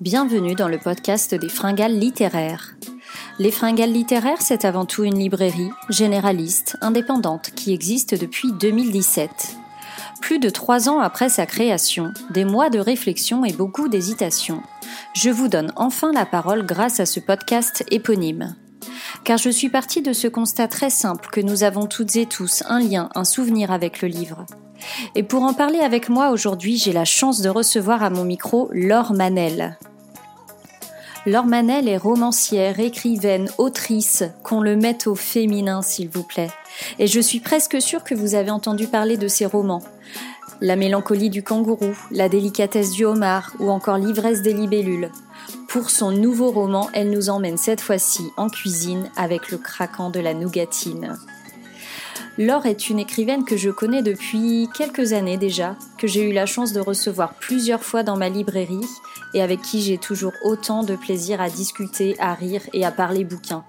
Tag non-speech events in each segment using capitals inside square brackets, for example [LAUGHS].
Bienvenue dans le podcast des Fringales littéraires. Les Fringales littéraires, c'est avant tout une librairie généraliste, indépendante, qui existe depuis 2017. Plus de trois ans après sa création, des mois de réflexion et beaucoup d'hésitation, je vous donne enfin la parole grâce à ce podcast éponyme. Car je suis partie de ce constat très simple que nous avons toutes et tous un lien, un souvenir avec le livre. Et pour en parler avec moi aujourd'hui, j'ai la chance de recevoir à mon micro Laure Manel. Laure Manel est romancière, écrivaine, autrice, qu'on le mette au féminin s'il vous plaît. Et je suis presque sûre que vous avez entendu parler de ses romans. La mélancolie du kangourou, la délicatesse du homard ou encore l'ivresse des libellules. Pour son nouveau roman, elle nous emmène cette fois-ci en cuisine avec le craquant de la nougatine. Laure est une écrivaine que je connais depuis quelques années déjà, que j'ai eu la chance de recevoir plusieurs fois dans ma librairie et avec qui j'ai toujours autant de plaisir à discuter, à rire et à parler bouquins.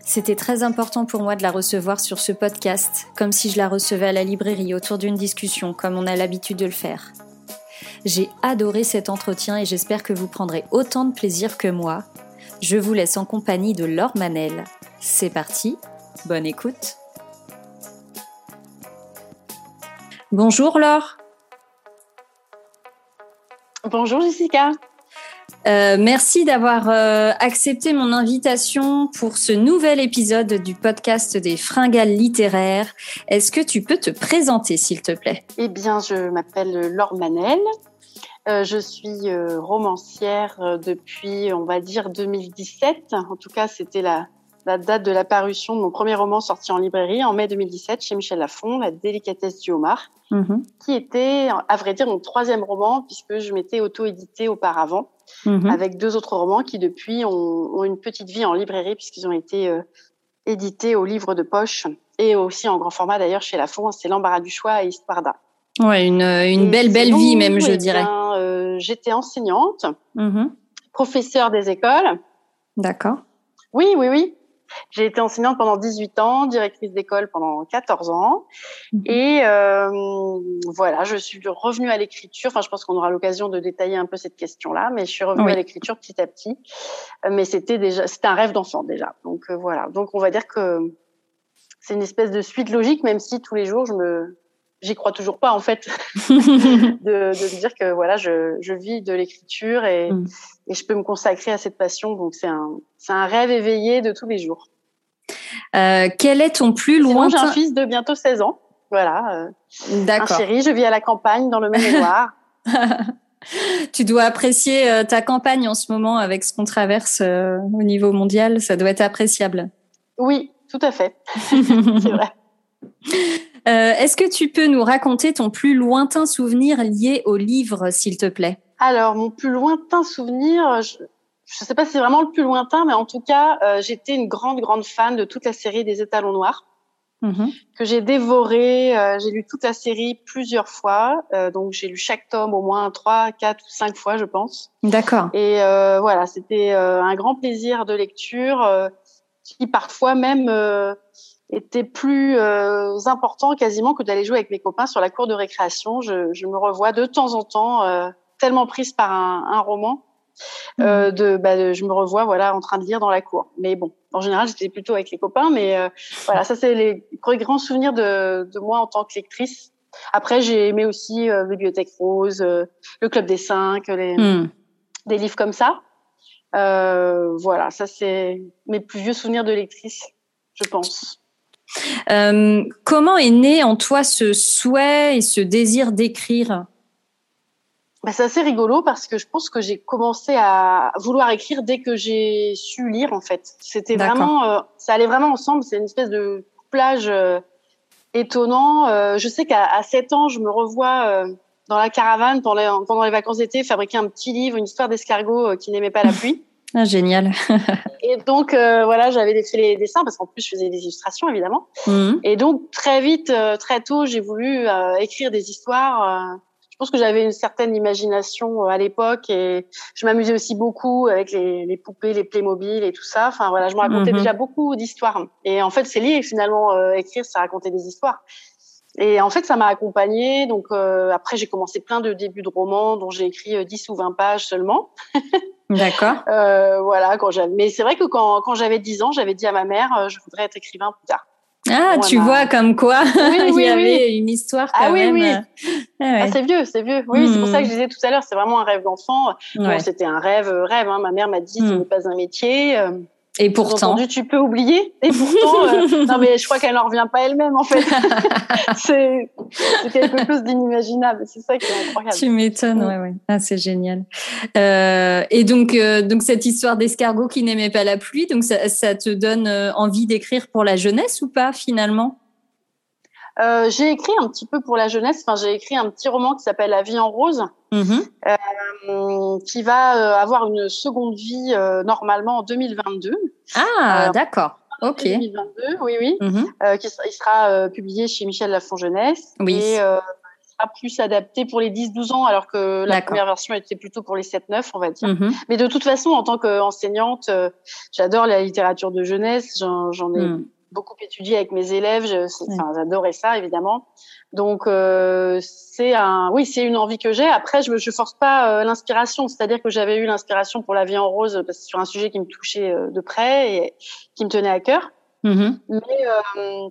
C'était très important pour moi de la recevoir sur ce podcast, comme si je la recevais à la librairie autour d'une discussion, comme on a l'habitude de le faire. J'ai adoré cet entretien et j'espère que vous prendrez autant de plaisir que moi. Je vous laisse en compagnie de Laure Manel. C'est parti, bonne écoute. Bonjour Laure. Bonjour Jessica. Euh, merci d'avoir euh, accepté mon invitation pour ce nouvel épisode du podcast des Fringales littéraires. Est-ce que tu peux te présenter, s'il te plaît? Eh bien, je m'appelle Laure Manel. Euh, je suis romancière depuis, on va dire, 2017. En tout cas, c'était la, la date de la parution de mon premier roman sorti en librairie en mai 2017 chez Michel Lafon, La délicatesse du homard, mhm. qui était, à vrai dire, mon troisième roman puisque je m'étais auto-édité auparavant mhm. avec deux autres romans qui depuis ont, une petite vie en librairie puisqu'ils ont été euh, édités au livre de poche et aussi en grand format d'ailleurs chez Lafon. C'est L'embarras du choix et Histoire d'un. Ouais, une, une belle, belle vie même, je eh dirais. Euh, j'étais enseignante, mhm. professeure des écoles. D'accord. Oui, oui, oui. J'ai été enseignante pendant 18 ans, directrice d'école pendant 14 ans. Mhm. Et euh, voilà, je suis revenue à l'écriture. Enfin, je pense qu'on aura l'occasion de détailler un peu cette question-là, mais je suis revenue à l'écriture petit à petit. Euh, mais c'était déjà, c'était un rêve d'enfant déjà. Donc euh, voilà. Donc on va dire que c'est une espèce de suite logique, même si tous les jours je me j'y crois toujours pas en fait [LAUGHS] de, de me dire que voilà je, je vis de l'écriture et, mm. et, je peux me consacrer à cette passion donc c'est un c'est un rêve éveillé de tous les jours. Euh, quel est ton plus lointain J'ai un fils de bientôt 16 ans, voilà. Euh, D'accord. Un chéri, je vis à la campagne dans le Maine-et-Loire. [LAUGHS] [LAUGHS] tu dois apprécier euh, ta campagne en ce moment avec ce qu'on traverse au niveau mondial, ça doit être appréciable. Oui, tout à fait. c'est vrai. Euh, est-ce que tu peux nous raconter ton plus lointain souvenir lié au livre, s'il te plaît? Alors, mon plus lointain souvenir, je ne sais pas si c'est vraiment le plus lointain, mais en tout cas, euh, j'étais une grande, grande fan de toute la série des Étalons Noirs. Mm-hmm. que j'ai dévoré, euh, j'ai lu toute la série plusieurs fois, donc j'ai lu chaque tome au moins trois, quatre ou cinq fois, je pense. D'accord. Et voilà, c'était un grand plaisir de lecture qui parfois même était plus euh, important quasiment que d'aller jouer avec mes copains sur la cour de récréation. Je, je me revois de temps en temps euh, tellement prise par un, un roman euh, mmh. de, bah, de, je me revois voilà en train de lire dans la cour. Mais bon, en général, j'étais plutôt avec les copains, mais euh, voilà, ça c'est les grands souvenirs de, de moi en tant que lectrice. Après, j'ai aimé aussi euh, Bibliothèque Rose, le Club des Cinq, les, mmh. des livres comme ça. voilà, ça c'est mes plus vieux souvenirs de lectrice, je pense. Euh, comment est né en toi ce souhait et ce désir d'écrire? Bah, C'est assez rigolo parce que je pense que j'ai commencé à vouloir écrire dès que j'ai su lire en fait. C'était vraiment, euh, ça allait vraiment ensemble. C'est une espèce de plage euh, étonnant. je sais qu'à 7 ans, je me revois dans la caravane pendant les, pendant les vacances d'été fabriquer un petit livre, une histoire d'escargot qui n'aimait pas la pluie. Ah, génial. [LAUGHS] et donc euh, voilà, j'avais fait les dessins parce qu'en plus je faisais des illustrations évidemment. Mhm. Et donc très vite, euh, très tôt, j'ai voulu euh, écrire des histoires. je pense que j'avais une certaine imagination à l'époque et je m'amusais aussi beaucoup avec les, les, poupées, les Playmobil et tout ça. Enfin voilà, je me racontais mhm. déjà beaucoup d'histoires. Et en fait, c'est lié finalement écrire, ça raconter des histoires. Et en fait, ça m'a accompagnée. Donc après, j'ai commencé plein de débuts de romans dont j'ai écrit 10 ou 20 pages seulement. [LAUGHS] D'accord. voilà, quand j'avais. Mais c'est vrai que quand, quand j'avais 10 ans, j'avais dit à ma mère, je voudrais être écrivain plus tard. Ah, tu vois comme quoi [LAUGHS] il y avait une histoire quand ah, oui, Oui. Ah, ah, c'est vieux, c'est vieux. Oui, c'est pour ça que je hmm. disais tout à l'heure, c'est vraiment un rêve d'enfant. Bon, c'était un rêve, rêve. Hein. Ma mère m'a dit, ce hmm. n'est pas un métier. Et pourtant. Entendu, tu peux oublier. Et pourtant, euh, [LAUGHS] non, mais je crois qu'elle n'en revient pas elle-même, en fait. [LAUGHS] c'est quelque chose d'inimaginable. C'est ça qui est incroyable. Tu m'étonnes, ouais, ouais. Ah, c'est génial. Euh, et donc, euh, donc, cette histoire d'escargot qui n'aimait pas la pluie, donc ça, ça te donne envie d'écrire pour la jeunesse ou pas, finalement? Euh, j'ai écrit un petit peu pour la jeunesse. Enfin, j'ai écrit un petit roman qui s'appelle La vie en rose, mm-hmm. euh, qui va euh, avoir une seconde vie euh, normalement en 2022. Ah, d'accord. Ok. 2022, oui, oui. Mm-hmm. qui il sera publié chez Michel Lafon Jeunesse. Oui. Et sera plus adapté pour les 10-12 ans, alors que la première version était plutôt pour les 7-9, on va dire. Mm-hmm. Mais de toute façon, en tant qu'enseignante, j'adore la littérature de jeunesse. J'en ai mm beaucoup étudié avec mes élèves. J'adorais ça, évidemment. Donc, euh, c'est un, oui, c'est une envie que j'ai. Après, je ne force pas euh, l'inspiration. C'est-à-dire que j'avais eu l'inspiration pour La vie en rose parce que sur un sujet qui me touchait euh, de près et qui me tenait à cœur. Mm-hmm. Mais euh,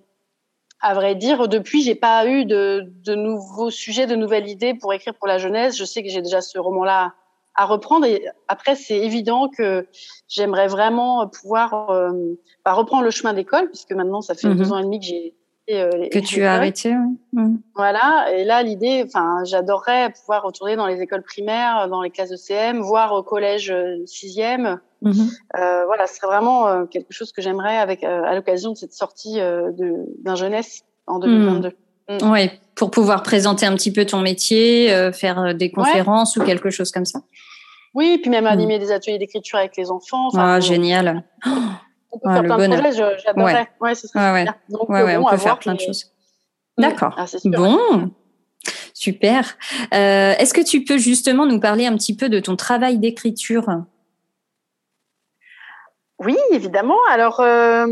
à vrai dire, depuis, j'ai pas eu de, de nouveaux sujets, de nouvelles idées pour écrire pour la jeunesse. Je sais que j'ai déjà ce roman-là à reprendre. Et après, c'est évident que j'aimerais vraiment pouvoir euh, bah, reprendre le chemin d'école, puisque maintenant, ça fait mhm. deux ans et demi que j'ai euh, que tu as arrêté. Mhm. Voilà. Et là, l'idée, enfin, j'adorerais pouvoir retourner dans les écoles primaires, dans les classes de CM, voire au collège euh, sixième. Mhm. Euh, voilà, ce serait vraiment euh, quelque chose que j'aimerais avec à l'occasion de cette sortie d'un jeunesse en 2022. Mm. Oui, pour pouvoir présenter un petit peu ton métier, faire des conférences ou quelque chose comme ça. Oui, puis même animer des ateliers d'écriture avec les enfants. ah, génial. On peut faire plein de projets, j'adorerais. Ouais, ce serait ouais, Donc, ouais, on peut faire plein de choses. D'accord. Ah, bon. Super. Euh, Est-ce que tu peux justement nous parler un petit peu de ton travail d'écriture? Oui, évidemment. Alors, euh,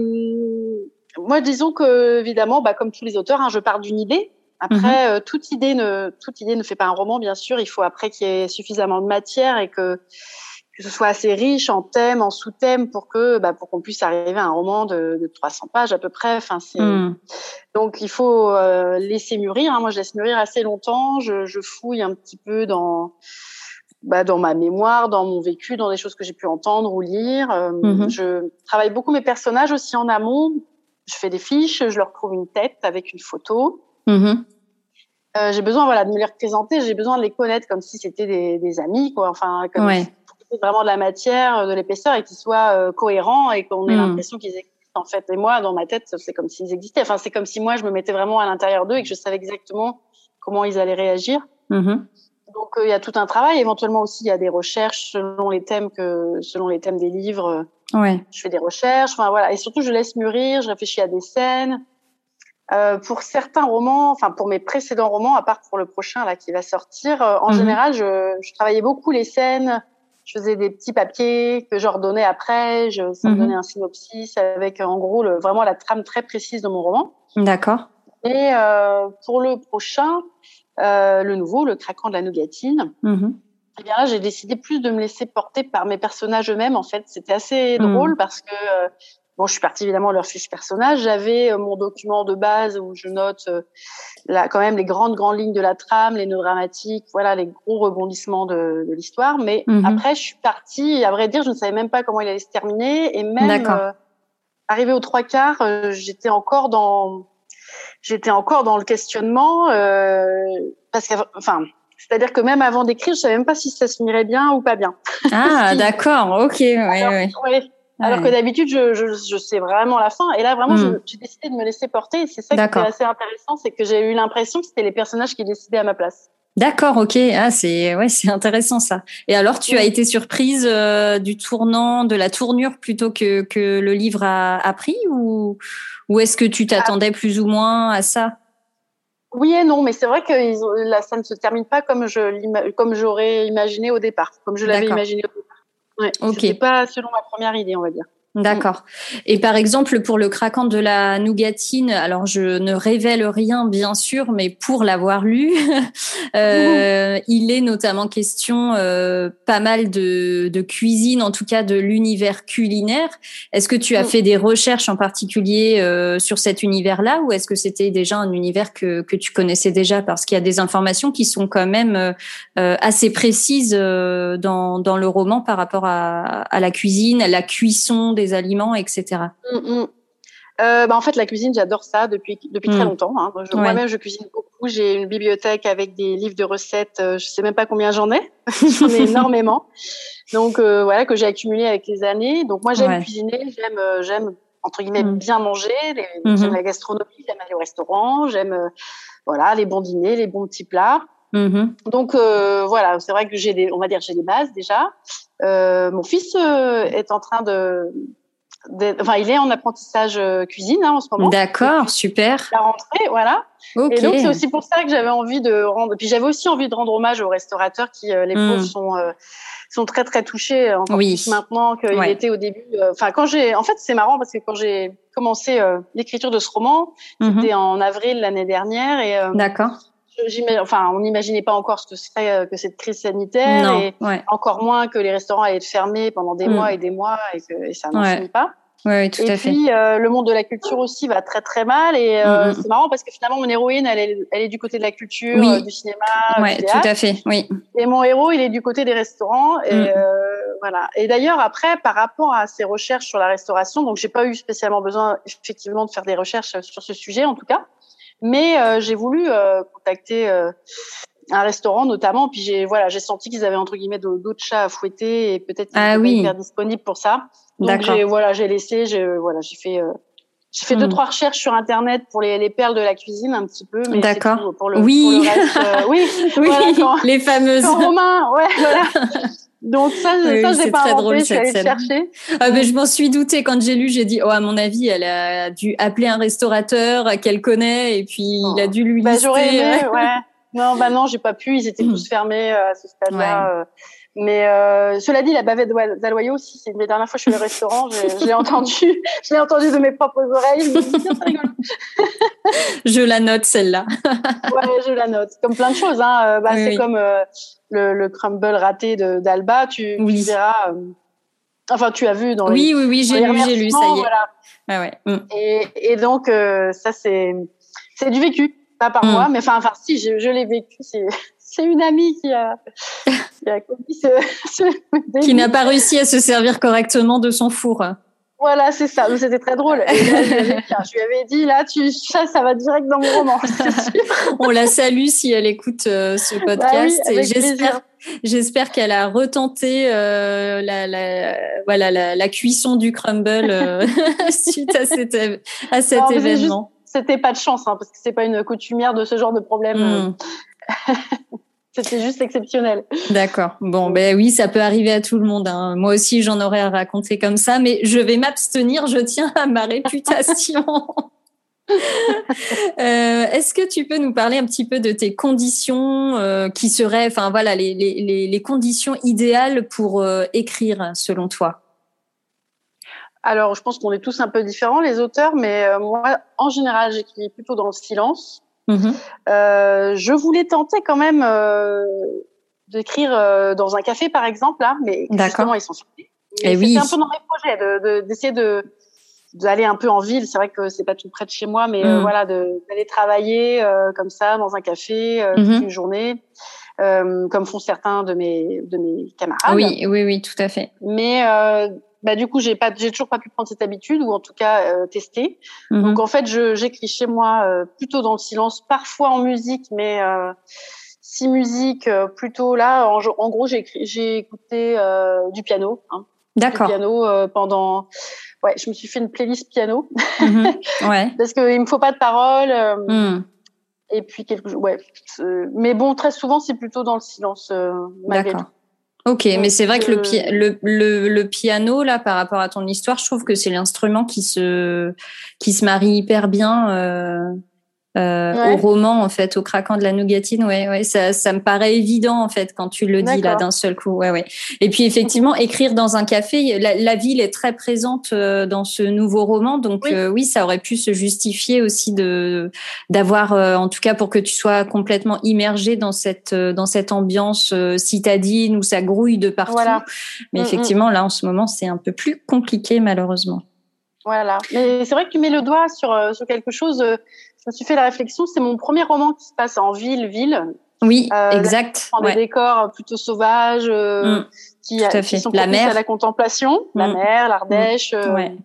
moi, disons que, évidemment, bah, comme tous les auteurs, hein, je pars d'une idée. Après, mhm. euh, toute idée ne toute idée ne fait pas un roman, bien sûr. Il faut après qu'il y ait suffisamment de matière et que que ce soit assez riche en thèmes, en sous-thèmes pour que bah, pour qu'on puisse arriver à un roman de, de 300 pages à peu près. Enfin, c'est mhm. donc il faut euh, laisser mûrir. Hein. Moi, je laisse mûrir assez longtemps. Je, je fouille un petit peu dans bah, dans ma mémoire, dans mon vécu, dans des choses que j'ai pu entendre ou lire. Euh, mhm. Je travaille beaucoup mes personnages aussi en amont. Je fais des fiches, je leur trouve une tête avec une photo. Mm-hmm. Euh, j'ai besoin voilà de me les représenter, j'ai besoin de les connaître comme si c'était des, des, amis quoi. Enfin comme ouais. Vraiment de la matière, de l'épaisseur et qu'ils soient euh, cohérents et qu'on ait mm. l'impression qu'ils existent en fait. Et moi dans ma tête c'est comme s'ils existaient. Enfin c'est comme si moi je me mettais vraiment à l'intérieur d'eux et que je savais exactement comment ils allaient réagir. Mm-hmm. Donc euh, il y a tout un travail. Éventuellement aussi il y a des recherches selon les thèmes que selon les thèmes des livres. Ouais. Je fais des recherches. Enfin voilà et surtout je laisse mûrir. Je réfléchis à des scènes. Euh, pour certains romans, enfin pour mes précédents romans, à part pour le prochain là qui va sortir, euh, en mhm. général, je, je, travaillais beaucoup les scènes. Je faisais des petits papiers que j'ordonnais après. Je, ça me mhm. donnait un synopsis avec en gros le, vraiment la trame très précise de mon roman. D'accord. Et euh, pour le prochain, euh, le nouveau, le craquant de la nougatine. Mhm. Eh bien là, j'ai décidé plus de me laisser porter par mes personnages eux-mêmes. En fait, c'était assez drôle parce que Bon, je suis partie évidemment de leur fiche personnage. J'avais euh, mon document de base où je note euh, là, quand même les grandes grandes lignes de la trame, les nœuds dramatiques, voilà les gros rebondissements de, de l'histoire. Mais mhm. après, je suis partie. à vrai dire, je ne savais même pas comment il allait se terminer. Et même euh, arrivé aux trois quarts, euh, j'étais encore dans j'étais encore dans le questionnement euh, parce que enfin c'est-à-dire que même avant d'écrire, je savais même pas si ça se finirait bien ou pas bien. Ah, [LAUGHS] d'accord, ok, ouais, ouais. ouais. Alors que d'habitude, je, je, je, sais vraiment la fin. Et là, vraiment, hmm. j'ai décidé de me laisser porter. Et c'est ça qui était assez intéressant, c'est que j'ai eu l'impression que c'était les personnages qui décidaient à ma place. D'accord, ok. Ah, c'est ouais, c'est intéressant ça. Et alors, tu as été surprise euh, du tournant, de la tournure plutôt que que le livre a, a pris, ou ou est-ce que tu t'attendais plus ou moins à ça? Oui et non, mais c'est vrai que ils là, ça ne se termine pas comme je comme j'aurais imaginé au départ, comme je l'avais imaginé au départ. Ouais. C'était pas selon ma première idée, on va dire. D'accord. Et par exemple, pour le craquant de la nougatine, alors je ne révèle rien, bien sûr, mais pour l'avoir lu, [LAUGHS] euh, il est notamment question euh, pas mal de, de, cuisine, en tout cas de l'univers culinaire. Est-ce que tu as fait des recherches en particulier euh, sur cet univers-là, ou est-ce que c'était déjà un univers que, que tu connaissais déjà? Parce qu'il y a des informations qui sont quand même euh, assez précises dans, dans le roman par rapport à, à la cuisine, à la cuisson des aliments, etc. Mm, mm. euh, bah, en fait, la cuisine, j'adore ça depuis depuis très mm. longtemps. Hein. Moi-même, je cuisine beaucoup. J'ai une bibliothèque avec des livres de recettes. Euh, je sais même pas combien j'en ai. [LAUGHS] j'en ai énormément. Donc euh, voilà que j'ai accumulé avec les années. Donc moi, j'aime cuisiner. J'aime j'aime entre guillemets bien manger. Mm-hmm. J'aime la gastronomie. J'aime aller au restaurant. J'aime voilà les bons dîners, les bons petits plats. Mm-hmm. Donc voilà, c'est vrai que j'ai des, on va dire, j'ai des bases déjà. mon fils est en train de enfin, il est en apprentissage euh, cuisine hein, en ce moment. D'accord, super. La rentrée, voilà. Et donc c'est aussi pour ça que j'avais envie de rendre. Puis j'avais aussi envie de rendre hommage aux restaurateurs qui, euh, les pauvres, hmm. sont euh, sont très très touchés. Encore oui. Plus maintenant qu'il était au début. Enfin, quand j'ai, en fait, c'est marrant parce que quand j'ai commencé l'écriture de ce roman, mhm. c'était en avril l'année dernière et. D'accord. Enfin, on n'imaginait pas encore ce que serait que cette crise sanitaire et encore moins que les restaurants allaient être fermés pendant des hmm. mois et des mois et que et ça n'en finit pas. Tout et à puis, euh, le monde de la culture aussi va très très mal. Et euh, mm-hmm. c'est marrant parce que finalement, mon héroïne, elle est, elle est du côté de la culture, euh, du cinéma. Oui, tout à fait. Oui. Et mon héros, il est du côté des restaurants. Et mm. voilà. Et d'ailleurs, après, par rapport à ses recherches sur la restauration, donc j'ai pas eu spécialement besoin effectivement de faire des recherches sur ce sujet, en tout cas. Mais j'ai voulu contacter un restaurant notamment. Puis j'ai voilà, j'ai senti qu'ils avaient entre guillemets d'autres chats à fouetter et peut-être qu'ils ah, oui. disponibles pour ça. Donc j'ai voilà, j'ai laissé, j'ai voilà, j'ai fait euh, j'ai fait deux hmm. trois recherches sur internet pour les, les perles de la cuisine un petit peu, mais d'accord. Pour le, oui, pour le reste, euh, oui, [LAUGHS] oui, les fameuses. romain, ouais, voilà. [LAUGHS] Donc ça, oui, ça j'ai pas très inventé, drôle, je suis allée chercher. Ah, mais je m'en suis doutée quand j'ai lu, j'ai dit oh à mon avis elle a dû appeler un restaurateur qu'elle connaît et puis il a dû lui bah, lister. J'aurais aimé, [LAUGHS] ouais. Non, bah non, j'ai pas pu. Ils étaient [CLEARS THROAT] tous fermés euh, à ce stade-là. Euh. Mais euh, cela dit, la bavette d'Aloyau aussi, c'est une des dernières fois que je suis au restaurant, [LAUGHS] je l'ai entendu, je l'ai entendu de mes propres oreilles. Je, [LAUGHS] je la note celle-là. [LAUGHS] ouais, je la note. Comme plein de choses, hein. Bah, c'est comme le, le, crumble raté d'Alba. Tu, tu verras. enfin, tu as vu dans. Oui, oui, oui, j'ai lu, j'ai lu, ça y est. Voilà. Ah ouais. Mm. Et, et donc, ça c'est c'est du vécu pas par moi, mm. mais enfin, enfin, si, je, je l'ai vécu. C'est une amie qui a, qui a commis ce, [LAUGHS] ce qui n'a pas réussi à se servir correctement de son four. Voilà, c'est ça. C'était très drôle. Et là, je, lui avais, je, lui avais, dit, là, tu, ça, ça va direct dans mon roman. [LAUGHS] On la salue si elle écoute euh, ce bah podcast. Bah oui, et j'espère, j'espère qu'elle a retenté euh, la, la, voilà, la, la, cuisson du crumble euh, [LAUGHS] suite à, cet, à cet non, événement c'était pas de chance, hein, parce que c'est pas une coutumière de ce genre de problème. Hmm. C'était juste exceptionnel. D'accord. Bon, ben oui, ça peut arriver à tout le monde. Hein. Moi aussi, j'en aurais à raconter comme ça, mais je vais m'abstenir. Je tiens à ma réputation. [LAUGHS] euh, Est-ce que tu peux nous parler un petit peu de tes conditions euh, qui seraient, enfin voilà, les, les, les, conditions idéales pour euh, écrire selon toi? Alors, je pense qu'on est tous un peu différents, les auteurs, mais euh, moi, en général, j'écris plutôt dans le silence. Mm-hmm. Euh, je voulais tenter quand même euh, d'écrire euh, dans un café, par exemple, là, mais justement, ils sont sortis. Et, eh oui. un peu dans mes projets d'essayer de, d'aller un peu en ville. C'est vrai que c'est pas tout près de chez moi, mais mm. voilà, d'aller travailler comme ça dans un café toute mm-hmm. une journée. comme font certains de mes de mes camarades. Oui, oui, oui, tout à fait. Mais bah du coup j'ai pas j'ai toujours pas pu prendre cette habitude ou en tout cas euh, tester. Mhm. Donc en fait je j'écris chez moi euh, plutôt dans le silence, parfois en musique, mais euh, si musique euh, plutôt là en, en gros j'ai j'ai écouté du piano. Hein, D'accord. Du piano pendant ouais je me suis fait une playlist piano mhm. [LAUGHS] ouais. parce qu'il me faut pas de paroles. Mhm. Et puis quelque ouais mais bon très souvent c'est plutôt dans le silence D'accord. Ok, mais c'est vrai que le, le, le, le, piano, là, par rapport à ton histoire, je trouve que c'est l'instrument qui se, qui se marie hyper bien. Euh, euh, au roman en fait, au craquant de la nougatine. Ouais, ouais, ça, ça me paraît évident en fait quand tu le dis là d'un seul coup. Ouais, ouais. Et puis effectivement, [LAUGHS] écrire dans un café, la, ville est très présente euh, dans ce nouveau roman, donc oui. oui. ça aurait pu se justifier aussi de d'avoir, en tout cas pour que tu sois complètement immergé dans cette dans cette ambiance citadine où ça grouille de partout. Mais mm, mm. effectivement, là en ce moment, c'est un peu plus compliqué malheureusement. Voilà. Mais c'est vrai que tu mets le doigt sur, euh, sur quelque chose. Euh, je me suis fait la réflexion. C'est mon premier roman qui se passe en ville, ville. Oui, euh, exact. Dans des décors plutôt sauvages, mm. qui, qui, sont la mer. à la contemplation. La mm. mer, l'Ardèche, mm.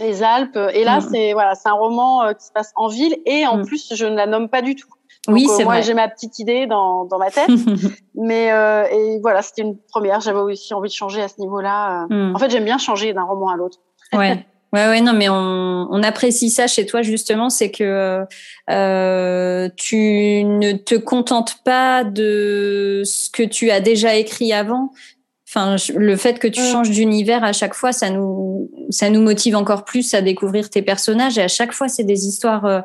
les Alpes. Et là, c'est voilà, c'est un roman qui se passe en ville et en plus, je ne la nomme pas du tout. Donc, oui, c'est moi, j'ai ma petite idée dans, dans ma tête. [LAUGHS] mais et voilà, c'était une première. J'avais aussi envie de changer à ce niveau-là. En fait, j'aime bien changer d'un roman à l'autre. Ouais. [LAUGHS] Ouais, ouais, non, mais on, on, apprécie ça chez toi justement, c'est que euh, tu ne te contentes pas de ce que tu as déjà écrit avant. Enfin, le fait que tu mm. changes d'univers à chaque fois, ça nous, ça nous motive encore plus à découvrir tes personnages. Et à chaque fois, c'est des histoires euh,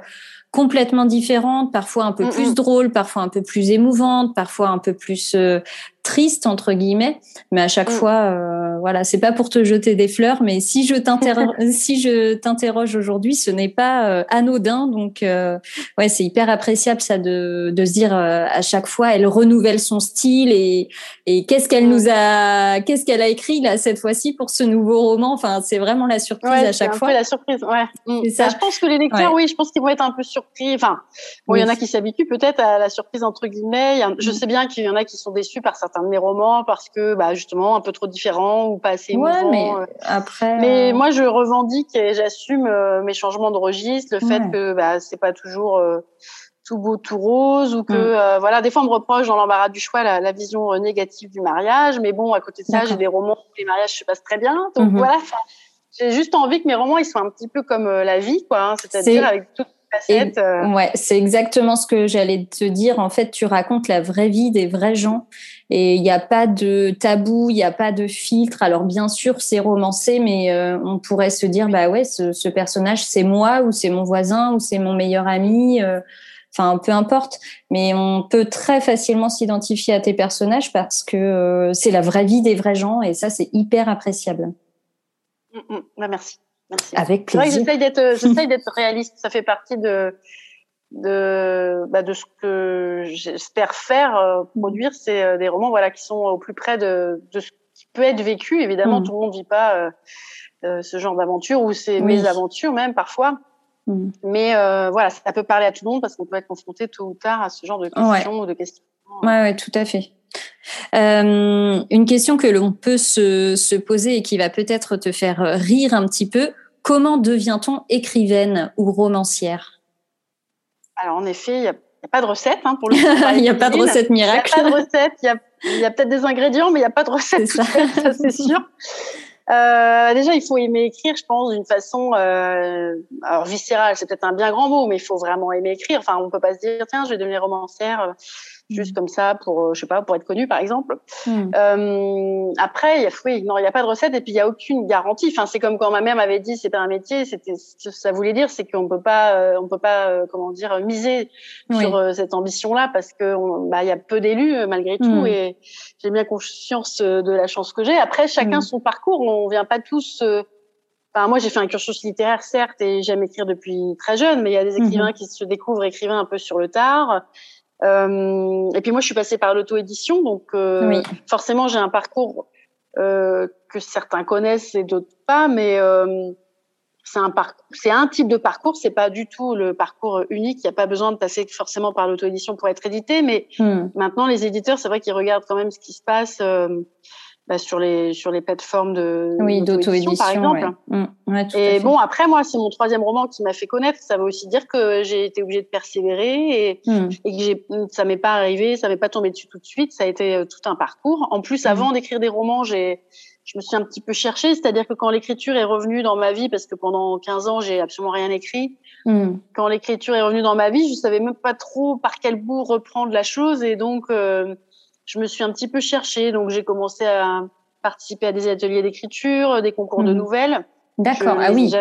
complètement différentes, parfois un peu plus drôles, parfois un peu plus émouvantes, parfois un peu plus euh, triste entre guillemets mais à chaque mm. fois euh, voilà c'est pas pour te jeter des fleurs mais si je t'interroge [LAUGHS] si je t'interroge aujourd'hui ce n'est pas euh, anodin donc euh, ouais c'est hyper appréciable ça de, de se dire euh, à chaque fois elle renouvelle son style et et qu'est-ce qu'elle nous mm. a qu'est-ce qu'elle a écrit là cette fois-ci pour ce nouveau roman enfin c'est vraiment la surprise à chaque un fois peu la surprise ouais mm. ça. je pense que les lecteurs oui je pense qu'ils vont être un peu surpris enfin bon il y en a qui s'habituent peut-être à la surprise entre guillemets je sais bien qu'il y en a qui sont déçus par certains certains de mes romans parce que bah, justement un peu trop différent ou pas assez ouais, mais euh. après. Mais euh, moi je revendique et j'assume euh, mes changements de registre, le fait que bah, c'est pas toujours tout beau tout rose ou que mm. voilà des fois on me reproche dans l'embarras du choix la, la, vision négative du mariage, mais bon à côté de ça j'ai des romans où les mariages se passent très bien, donc mm-hmm. voilà. J'ai juste envie que mes romans ils soient un petit peu comme la vie quoi, hein, c'est-à-dire avec tout Ouais, c'est exactement ce que j'allais te dire. En fait, tu racontes la vraie vie des vrais gens et il n'y a pas de tabou, il n'y a pas de filtre. Alors bien sûr, c'est romancé, mais euh, on pourrait se dire bah ouais, ce, ce personnage c'est moi ou c'est mon voisin ou c'est mon meilleur ami. Euh, enfin, peu importe. Mais on peut très facilement s'identifier à tes personnages parce que euh, c'est la vraie vie des vrais gens et ça c'est hyper appréciable. Mmh, mmh. Bah, merci. Merci. Avec plaisir. J'essaye d'être, [LAUGHS] j'essaye d'être réaliste. Ça fait partie de de, bah, de ce que j'espère faire, euh, produire, c'est euh, des romans voilà, qui sont au plus près de, de ce qui peut être vécu. Évidemment, mm. tout le monde ne vit pas euh, euh, ce genre d'aventure ou c'est mes aventures même parfois. Mm. Mais voilà, ça peut parler à tout le monde parce qu'on peut être confronté tôt ou tard à ce genre de questions ou de questions. Ouais, ouais, tout à fait. Euh, une question que l'on peut se, se, poser et qui va peut-être te faire rire un petit peu. Comment devient-on écrivaine ou romancière? Alors en effet, il n'y a, pas de recette hein, pour le [LAUGHS] Il n'y a pas de recette miracle. Il n'y a pas de recette. Il y a, peut-être des ingrédients, mais il n'y a pas de recette. C'est [LAUGHS] ça, c'est sûr. Euh, déjà, il faut aimer écrire, je pense, d'une façon, euh, alors viscérale, c'est peut-être un bien grand mot, mais il faut vraiment aimer écrire. Enfin, on peut pas se dire, tiens, je vais devenir romancière juste mm. comme ça pour euh, je sais pas pour être connu par exemple mm. euh, après il y a oui non il y a pas de recette et puis il y a aucune garantie enfin c'est comme quand ma mère m'avait dit pas un métier c'était ça voulait dire c'est qu'on peut pas euh, on peut pas euh, comment dire miser sur cette ambition là parce que bah il y a peu d'élus malgré tout mm. et j'ai bien conscience de la chance que j'ai après chacun son parcours on vient pas tous Enfin, moi, j'ai fait un cursus littéraire, certes, et j'aime écrire depuis très jeune, mais il y a des mm-hmm. écrivains qui se découvrent écrivains un peu sur le tard. Euh, et puis moi, je suis passée par l'auto-édition, donc euh, forcément, j'ai un parcours euh, que certains connaissent et d'autres pas, mais euh, c'est un c'est un type de parcours, c'est pas du tout le parcours unique. Il n'y a pas besoin de passer forcément par l'auto-édition pour être édité, mais hmm. maintenant, les éditeurs, c'est vrai qu'ils regardent quand même ce qui se passe. Euh, bah, sur les sur les plateformes de oui d'auto-édition par exemple. Ouais. Mmh, et bon après moi c'est mon troisième roman qui m'a fait connaître. Ça veut aussi dire que j'ai été obligée de persévérer et, mmh. et que j'ai ça m'est pas arrivé, ça m'est pas tombé dessus tout de suite. Ça a été euh, tout un parcours. En plus mmh. avant d'écrire des romans j'ai je me suis un petit peu cherchée, c'est-à-dire que quand l'écriture est revenue dans ma vie, parce que pendant 15 ans, j'ai absolument rien écrit, quand l'écriture est revenue dans ma vie, je savais même pas trop par quel bout reprendre la chose, et donc euh, je me suis un petit peu cherchée. Donc, j'ai commencé à participer à des ateliers d'écriture, des concours de mhm. nouvelles. D'accord. Ah oui.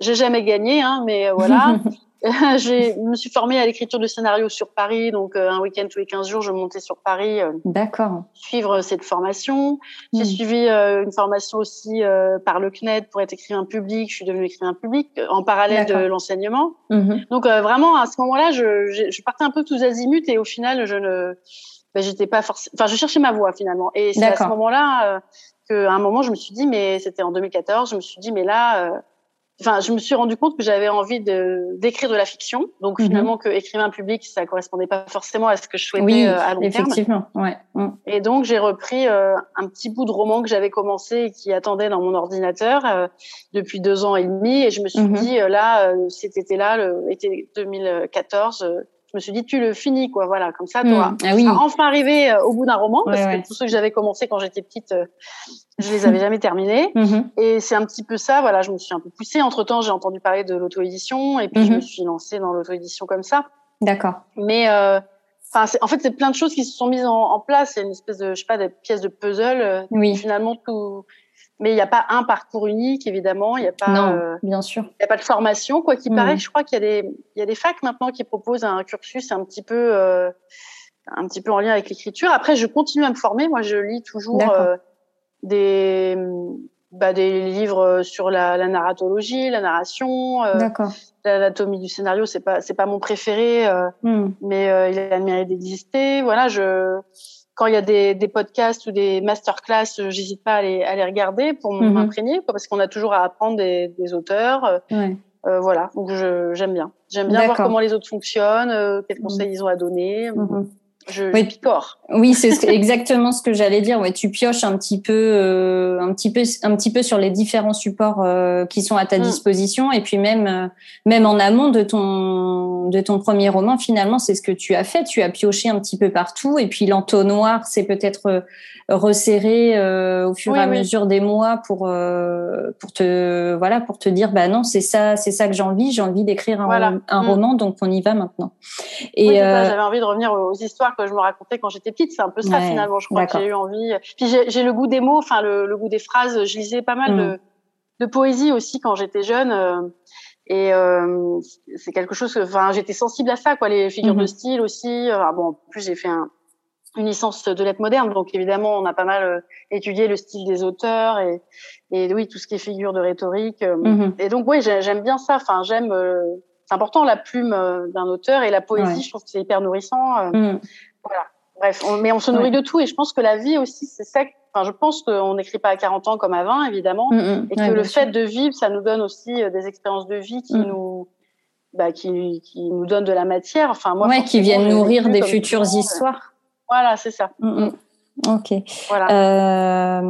J'ai jamais gagné, hein, mais euh, voilà. [LAUGHS] [LAUGHS] je me suis formée à l'écriture de scénarios sur Paris, donc euh, un week-end tous les 15 jours, je montais sur Paris. Euh, D'accord. Suivre cette formation. J'ai hmm. suivi euh, une formation aussi par le CNED pour être écrivain public. Je suis devenue écrivain public en parallèle de l'enseignement. Mhm. Donc vraiment, à ce moment-là, je, je, partais un peu tous azimuts et au final, je ne, ben, j'étais pas forcément, enfin, je cherchais ma voie finalement. Et c'est à ce moment-là qu'à un moment, je me suis dit, mais c'était en 2014, je me suis dit, mais là enfin, je me suis rendu compte que j'avais envie de d'écrire de la fiction. Donc mhm. finalement, que écrivain public, ça correspondait pas forcément à ce que je souhaitais oui, euh, à long effectivement. Ouais. Mm. Et donc j'ai repris euh, un petit bout de roman que j'avais commencé et qui attendait dans mon ordinateur euh, depuis deux ans et demi. Et je me suis mhm. dit là, cet été-là, l'été 2014 je me suis dit tu le finis quoi voilà comme ça tu mmh. ah oui. enfin arrivé au bout d'un roman parce que tous ceux que j'avais commencé quand j'étais petite je les avais jamais terminés. [LAUGHS] Mhm. Et c'est un petit peu ça, voilà, je me suis un peu poussée. Entre temps, j'ai entendu parler de l'auto-édition et puis je me mhm. suis lancée dans l'auto-édition comme ça. D'accord. Mais euh, enfin, en fait, c'est plein de choses qui se sont mises en, place. C'est une espèce de, je sais pas, de pièce de puzzle. Euh, oui. Finalement, tout. Mais il n'y a pas un parcours unique, évidemment. Il n'y a pas. Non, euh, bien sûr. Il n'y a pas de formation, quoi qu'il paraît. Je crois qu'il y a des, il y a des facs maintenant qui proposent un cursus un petit peu, un petit peu en lien avec l'écriture. Après, je continue à me former. Moi, je lis toujours des bah, des livres sur la, la narratologie, la narration, euh, l'anatomie du scénario. C'est pas c'est pas mon préféré, euh, hmm. mais euh, il a le mérite d'exister. Voilà, je quand il y a des, des podcasts ou des masterclass, j'hésite pas à les, à les regarder pour hmm. m'imprégner, parce qu'on a toujours à apprendre des, des auteurs. Ouais. Euh, voilà, donc j'aime bien. J'aime bien voir comment les autres fonctionnent, quels hmm. conseils ils ont à donner je, oui. picore. Oui, c'est exactement ce que j'allais dire. Ouais, tu pioches un petit peu, euh, un petit peu, un petit peu sur les différents supports euh, qui sont à ta mm. disposition, et puis même, euh, même en amont de ton, de ton premier roman, finalement, c'est ce que tu as fait. Tu as pioché un petit peu partout, et puis l'entonnoir, c'est peut-être resserré au fur et à mesure des mois pour, pour te, voilà, pour te dire, bah non, c'est ça, c'est ça que j'ai envie. J'ai envie d'écrire un, un mm. roman, donc on y va maintenant. Et j'avais envie de revenir aux histoires que je me racontais quand j'étais petite. C'est un peu ça finalement. Je crois que j'ai eu envie. Puis j'ai le goût des mots, enfin le, le, goût des phrases. Je lisais pas mal de, mm. de, poésie aussi quand j'étais jeune. Euh, et euh, c'est quelque chose que, enfin, j'étais sensible à ça, quoi, les figures de mm-hmm. style aussi. Euh, bon, en plus j'ai fait un, une licence de lettres modernes, donc évidemment on a pas mal euh, étudié le style des auteurs et, et oui tout ce qui est figure de rhétorique. Mm-hmm. Et donc oui, j'aime bien ça. Enfin, j'aime c'est important la plume d'un auteur et la poésie. Je trouve que c'est hyper nourrissant. Mm. Voilà. Bref, mais on se nourrit de tout et je pense que la vie aussi, c'est ça. Enfin, je pense qu'on n'écrit pas à 40 ans comme à 20, évidemment, mm, mm. et que le fait de vivre, ça nous donne aussi euh, des expériences de vie qui mm. nous, bah, qui, qui nous donnent de la matière. Enfin, moi, ouais, qui viennent nourrir des futures histoires. Voilà, c'est ça. Ok. Voilà. Euh,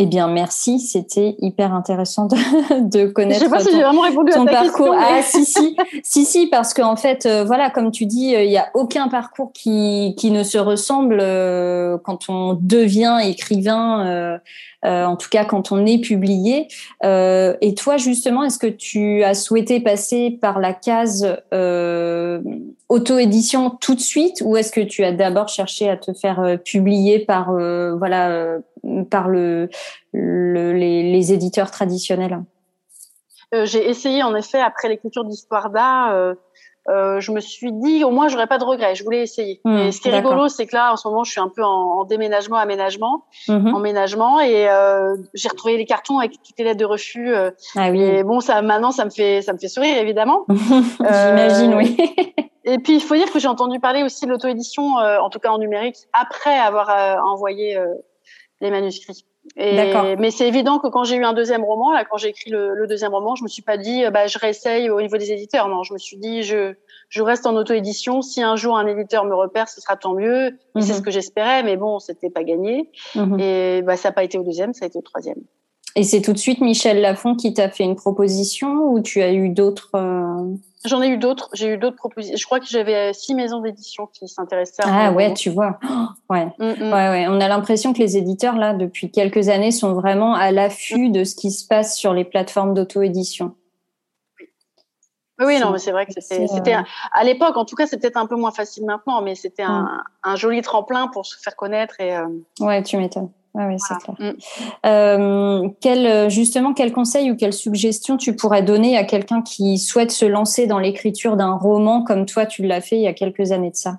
eh bien, merci. C'était hyper intéressant de, [LAUGHS] de connaître. Je sais pas ton, si vraiment répondu ton à ta parcours. Question, Ah, [LAUGHS] si, si, si, si, parce qu'en fait, euh, voilà, comme tu dis, euh, il n'y a aucun parcours qui, qui ne se ressemble euh, quand on devient écrivain. en tout cas, quand on est publié. et toi, justement, est-ce que tu as souhaité passer par la case auto-édition tout de suite, ou est-ce que tu as d'abord cherché à te faire publier par, voilà par le, les, éditeurs traditionnels? Euh, J'ai essayé en effet après l'écriture d'Histoire d'art. Euh, euh, je me suis dit au moins j'aurais pas de regrets. Je voulais essayer. Hmm, et ce qui est rigolo, c'est que là en ce moment je suis un peu en, déménagement, aménagement, mhm. emménagement, et j'ai retrouvé les cartons avec toutes les lettres de refus. ah oui. Et bon, ça maintenant ça me fait ça me fait sourire évidemment. [LAUGHS] J'imagine, oui. [LAUGHS] et puis il faut dire que j'ai entendu parler aussi de l'auto-édition, en tout cas en numérique, après avoir envoyé les manuscrits. Et, mais c'est évident que quand j'ai eu un deuxième roman, là, quand j'ai écrit le, le, deuxième roman, je me suis pas dit, bah, je réessaye au niveau des éditeurs. Non, je me suis dit, je, je reste en auto-édition. Si un jour un éditeur me repère, ce sera tant mieux. C'est ce mhm. que j'espérais, mais bon, c'était pas gagné. Mhm. Et bah, ça n'a pas été au deuxième, ça a été au troisième. Et c'est tout de suite Michel Lafont qui t'a fait une proposition ou tu as eu d'autres euh, J'en ai eu d'autres. J'ai eu d'autres propositions. Je crois que j'avais six maisons d'édition qui s'intéressaient. à Ah ouais, tu vois. Ouais. Mm, mm. ouais, ouais. On a l'impression que les éditeurs là, depuis quelques années, sont vraiment à l'affût de ce qui se passe sur les plateformes d'auto-édition. Oui, non, mais c'est vrai que c'était, euh, à l'époque, en tout cas, c'est peut-être un peu moins facile maintenant, mais c'était un, un, joli tremplin pour se faire connaître et. Euh... Ouais, tu m'étonnes. Ouais, c'est clair. Mm. Euh, quel, justement, quel conseil ou quelle suggestion tu pourrais donner à quelqu'un qui souhaite se lancer dans l'écriture d'un roman comme toi, tu l'as fait il y a quelques années de ça?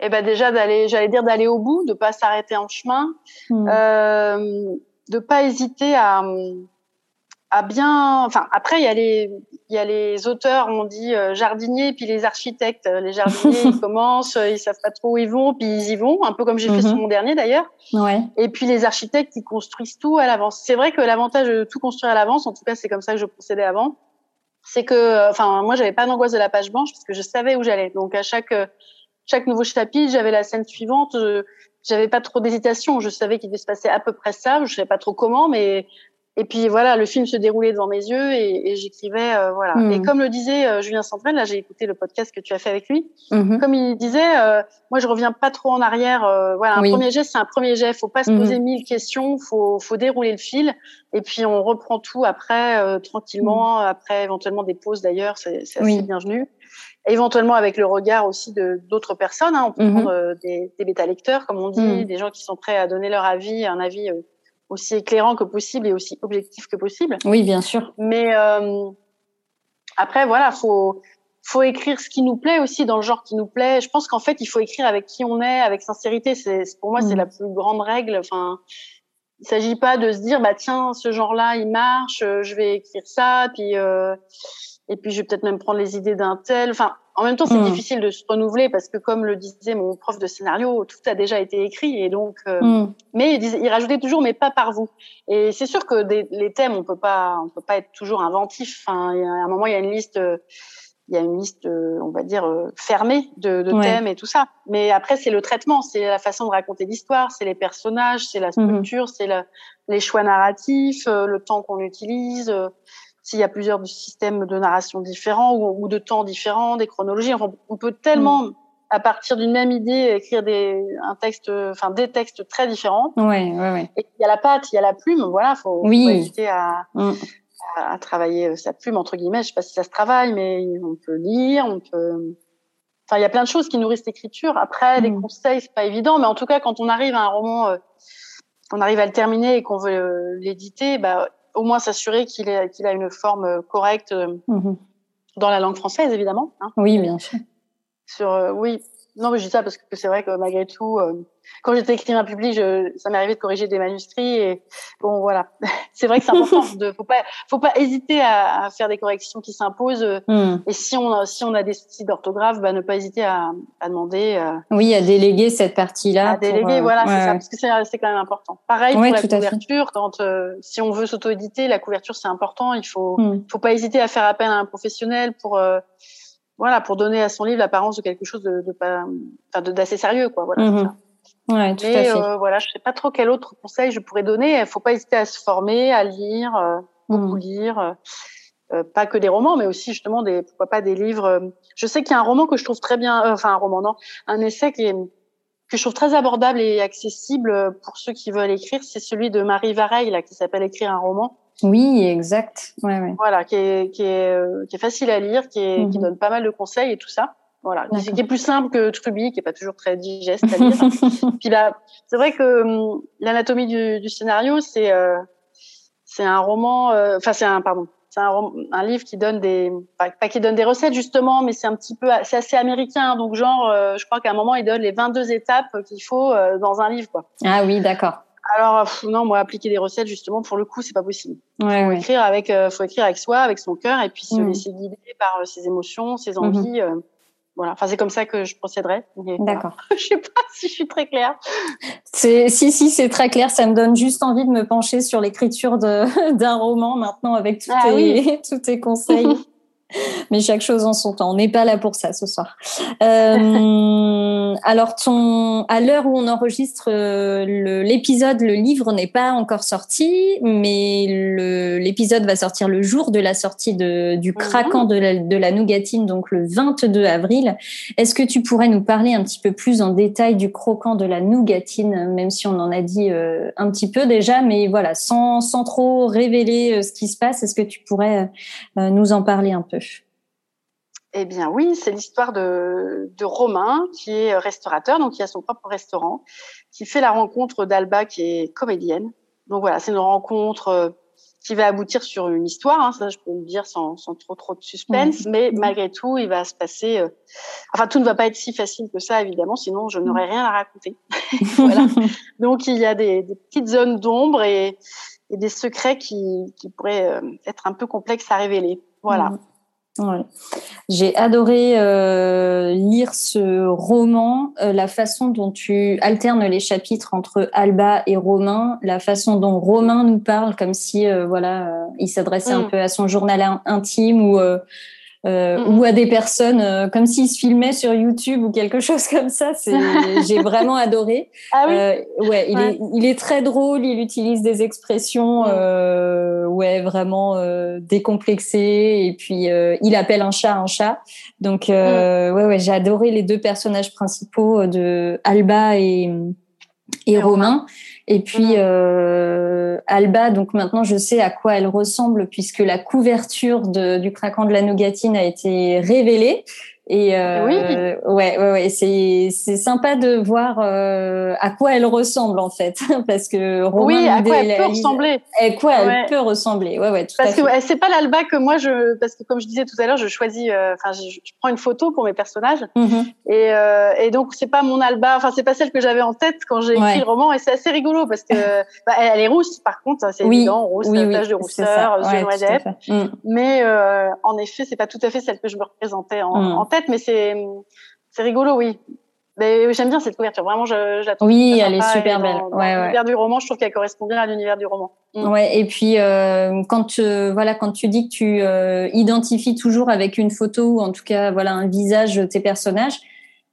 Eh ben déjà d'aller, j'allais dire d'aller au bout, de pas s'arrêter en chemin, mm. euh, de pas hésiter à à bien. Enfin, après, il y a les, il y a les auteurs, on dit euh, jardiniers, puis les architectes. Les jardiniers, [LAUGHS] ils commencent, ils savent pas trop où ils vont, puis ils y vont, un peu comme j'ai fait sur mhm. mon dernier d'ailleurs. Ouais. Et puis les architectes, ils construisent tout à l'avance. C'est vrai que l'avantage de tout construire à l'avance, en tout cas, c'est comme ça que je procédais avant, c'est que, enfin, moi, j'avais pas d'angoisse de la page blanche parce que je savais où j'allais. Donc à chaque chaque nouveau chapitre, j'avais la scène suivante. j'avais pas trop d'hésitation. Je savais qu'il devait se passer à peu près ça. Je savais pas trop comment, mais et puis voilà, le film se déroulait devant mes yeux et, et j'écrivais euh, voilà. Et hmm. comme le disait euh, Julien Centrel, là j'ai écouté le podcast que tu as fait avec lui. Mhm. Comme il disait, euh, moi je reviens pas trop en arrière. voilà, un premier jet c'est un premier jet. Faut pas se poser mhm. mille questions. Faut faut dérouler le fil et puis on reprend tout après tranquillement. Mhm. Après éventuellement des pauses d'ailleurs, c'est assez bienvenu. éventuellement avec le regard aussi de d'autres personnes. Hein. On peut prendre des, des bêta lecteurs comme on dit, des gens qui sont prêts à donner leur avis, un avis aussi éclairant que possible et aussi objectif que possible. Oui, bien sûr. Mais euh, après, voilà, faut faut écrire ce qui nous plaît aussi dans le genre qui nous plaît. Je pense qu'en fait, il faut écrire avec qui on est, avec sincérité. C'est pour moi, c'est mm. la plus grande règle. Enfin, il s'agit pas de se dire bah tiens, ce genre-là, il marche, euh, je vais écrire ça, puis euh, et puis je vais peut-être même prendre les idées d'un tel. Enfin, en même temps, c'est hmm. difficile de se renouveler parce que, comme le disait mon prof de scénario, tout a déjà été écrit et donc. Euh, mm. Mais il, disait, il, rajoutait toujours, mais pas par vous. Et c'est sûr que des, les thèmes, on peut pas, on peut pas être toujours inventif. Enfin, y a un moment, il y a une liste, il y a une liste, on va dire euh, fermée de, de thèmes et tout ça. Mais après, c'est le traitement, c'est la façon de raconter l'histoire, c'est les personnages, c'est la mm-hmm. structure, c'est les choix narratifs, euh, le temps qu'on utilise s'il y a plusieurs systèmes de narration différents ou, de temps différents, des chronologies. on peut tellement, mm. à partir d'une même idée, écrire des, un texte, enfin des textes très différents. Ouais, ouais, ouais. Et il y a la pâte, il y a la plume. Voilà, faut, oui. faut éviter à, mm. à, travailler euh, sa plume entre guillemets. Je sais pas si ça se travaille, mais on peut lire, on peut. Enfin, il y a plein de choses qui nourrissent l'écriture. Après, les mm. conseils, c'est pas évident, mais en tout cas, quand on arrive à un roman, euh, qu'on arrive à le terminer et qu'on veut euh, l'éditer, bah au moins s'assurer qu'il a une forme euh, correcte euh, mhm. dans la langue française, évidemment. Hein. Oui, bien sûr. Sur, euh, oui, non, mais je dis ça parce que c'est vrai que malgré tout, quand j'étais écrivain public, je, ça m'est arrivé de corriger des manuscrits et bon voilà, [LAUGHS] c'est vrai que c'est important. [LAUGHS] de, faut pas, faut pas hésiter à, à faire des corrections qui s'imposent. Hmm. Et si on a, si on a des soucis d'orthographe, bah, ne pas hésiter à, à demander. Euh, oui, à déléguer cette partie-là. À déléguer, euh, voilà, c'est ça, parce que c'est quand même important. Pareil pour la couverture, quand euh, si on veut s'auto-éditer, la couverture c'est important. Il faut, hmm. faut pas hésiter à faire appel à un professionnel pour voilà, pour donner à son livre l'apparence de quelque chose de, de pas, enfin, d'assez sérieux, quoi. Voilà. Hmm. Ouais, tout Mais euh, voilà, je sais pas trop quel autre conseil je pourrais donner. Il faut pas hésiter à se former, à lire, euh, beaucoup mm. lire. Euh, pas que des romans, mais aussi justement des pourquoi pas des livres. Je sais qu'il y a un roman que je trouve très bien, enfin un roman non, un essai qui est que je trouve très abordable et accessible pour ceux qui veulent écrire. C'est celui de Marie Vareille là qui s'appelle Écrire un roman. Oui, exact. Ouais, ouais. Voilà, qui est qui est qui est facile à lire, qui est, qui mm-hmm. donne pas mal de conseils et tout ça. Voilà, qui est plus simple que Truby, qui est pas toujours très digeste à lire. [LAUGHS] Puis là, c'est vrai que hum, l'anatomie du, du, scénario, c'est euh, c'est un roman, euh, enfin c'est un pardon, c'est un, un, livre qui donne des pas, qui donne des recettes justement, mais c'est un petit peu c'est assez américain, donc genre euh, je crois qu'à un moment il donne les 22 étapes qu'il faut euh, dans un livre quoi. Ah oui, d'accord. Alors non, moi appliquer des recettes justement pour le coup c'est pas possible. Ouais, faut ouais. écrire avec, faut écrire avec soi, avec son cœur et puis se mmh. laisser guider par ses émotions, ses mmh envies. Voilà, enfin c'est comme ça que je procéderais. D'accord. [LAUGHS] je sais pas si je suis très claire. C'est si si c'est très clair. Ça me donne juste envie de me pencher sur l'écriture [LAUGHS] d'un roman maintenant avec tous ah, tes [LAUGHS] tous tes conseils. [LAUGHS] Mais chaque chose en son temps. On n'est pas là pour ça ce soir. Euh, [LAUGHS] alors, ton, à l'heure où on enregistre euh, l'épisode, le, livre n'est pas encore sorti, mais l'épisode va sortir le jour de la sortie de, du mhm. craquant de la, de la nougatine, donc le 22 avril. Est-ce que tu pourrais nous parler un petit peu plus en détail du croquant de la nougatine, même si on en a dit euh, un petit peu déjà, mais voilà, sans, sans trop révéler euh, ce qui se passe, est-ce que tu pourrais nous en parler un peu? Eh bien oui, c'est l'histoire de, de Romain qui est restaurateur, donc qui a son propre restaurant, qui fait la rencontre d'Alba qui est comédienne. Donc voilà, c'est une rencontre euh, qui va aboutir sur une histoire, hein, ça je peux le dire sans, sans trop trop de suspense, mais malgré tout, il va se passer. Euh, enfin, tout ne va pas être si facile que ça, évidemment, sinon je n'aurais rien à raconter. [LAUGHS] voilà. [LAUGHS] Donc il y a des, des petites zones d'ombre et, et, des secrets qui, qui pourraient euh, être un peu complexes à révéler. Voilà. Ouais. J'ai adoré euh, lire ce roman, euh, la façon dont tu alternes les chapitres entre Alba et Romain, la façon dont Romain nous parle comme si euh, voilà, il s'adressait un mm. peu à son journal intime ou euh, ou à des personnes euh, comme s'ils se filmaient sur YouTube ou quelque [LAUGHS] chose comme ça. C'est, [LAUGHS] j'ai vraiment adoré. Ah oui. Euh, ouais, il est, il est très drôle. Il utilise des expressions, euh, ouais, vraiment euh, décomplexées. Et puis il appelle un chat un chat. Donc ouais, ouais, j'ai adoré les deux personnages principaux de Alba et et Romain. Et puis mhm. euh, Alba, donc maintenant je sais à quoi elle ressemble puisque la couverture de, du craquant de la nougatine a été révélée. Et euh, oui. ouais, ouais, ouais c'est c'est sympa de voir euh, à quoi elle ressemble en fait, [LAUGHS] parce que Romain oui, à quoi elle peut ressembler. À quoi elle peut ressembler, ouais, ouais, tout Parce à que c'est pas l'Alba que moi je, parce que comme je disais tout à l'heure, je choisis, euh, enfin, je, je, prends une photo pour mes personnages, mm-hmm. et euh, et donc c'est pas mon Alba, enfin c'est pas celle que j'avais en tête quand j'ai écrit le roman, et c'est assez rigolo parce que [LAUGHS] bah, elle, est rousse, par contre, c'est oui. évident, rousse, oui, tache de rousseur, noirs mm. mais euh, en effet, c'est pas tout à fait celle que je me représentais en, mm. en tête, mais c'est c'est rigolo, oui. Mais j'aime bien cette couverture. Vraiment, je, je la trouve Oui, elle est super belle. Dans, ouais, l'univers du roman, je trouve qu'elle correspond bien à l'univers du roman. Mm. Ouais. Et puis euh, quand euh, voilà, quand tu dis que tu euh, identifies toujours avec une photo ou en tout cas voilà un visage tes personnages,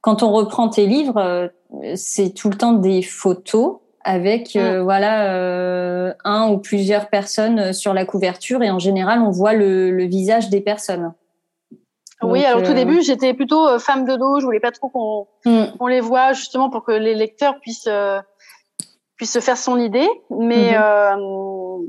quand on reprend tes livres, euh, c'est tout le temps des photos avec mm. voilà un ou plusieurs personnes sur la couverture et en général on voit le, le visage des personnes oui, alors au tout euh, début, j'étais plutôt euh, femme de dos. Je voulais pas trop qu'on mm. les voit, justement pour que les lecteurs puissent euh, puissent se faire son idée. Mais mm-hmm.